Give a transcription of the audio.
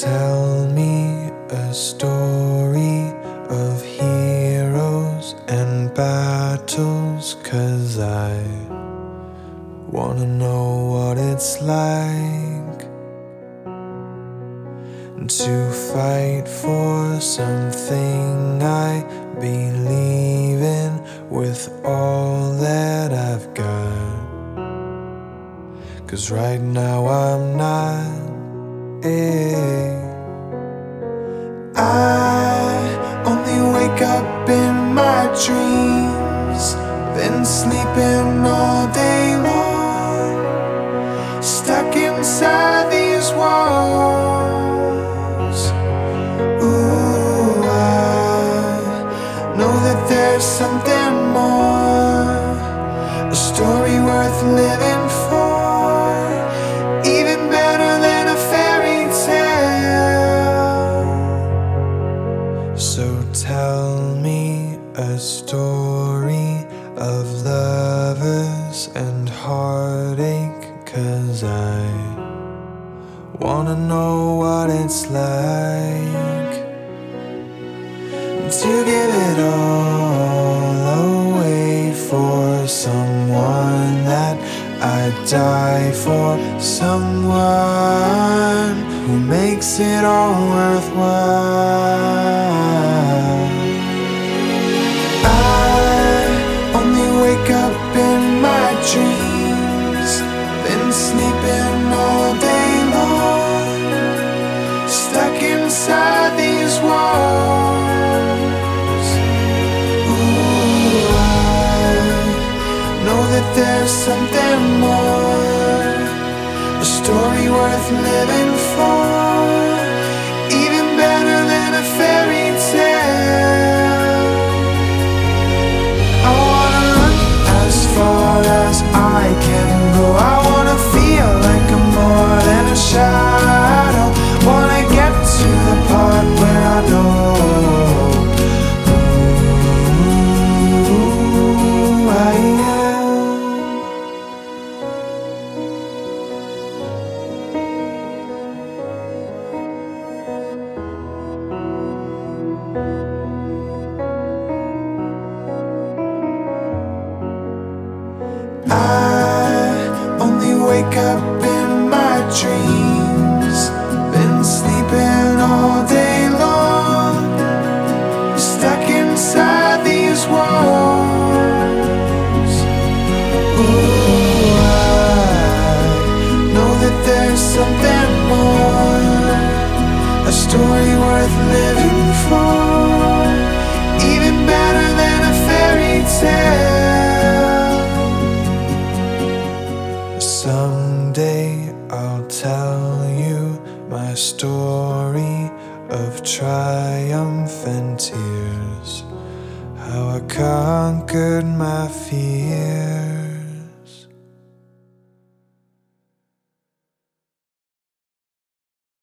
Tell me a story of heroes and battles, cause I wanna know what it's like to fight for something I believe in with all that I've got. Cause right now I'm not. Eh. I only wake up in my dreams, been sleeping all day long, stuck inside these walls. Ooh, I know that there's something more, a story worth living wanna know what it's like to give it all away for someone that I'd die for, someone who makes it all worthwhile. More, a story worth living for, even better than a fairy tale. I wanna run as far as I dreams. Been sleeping all day long, stuck inside these walls. Ooh, I know that there's something more, a story worth living for, even better than a fairy tale. Someday I'll tell you my story of triumph and tears. How I conquered my fear.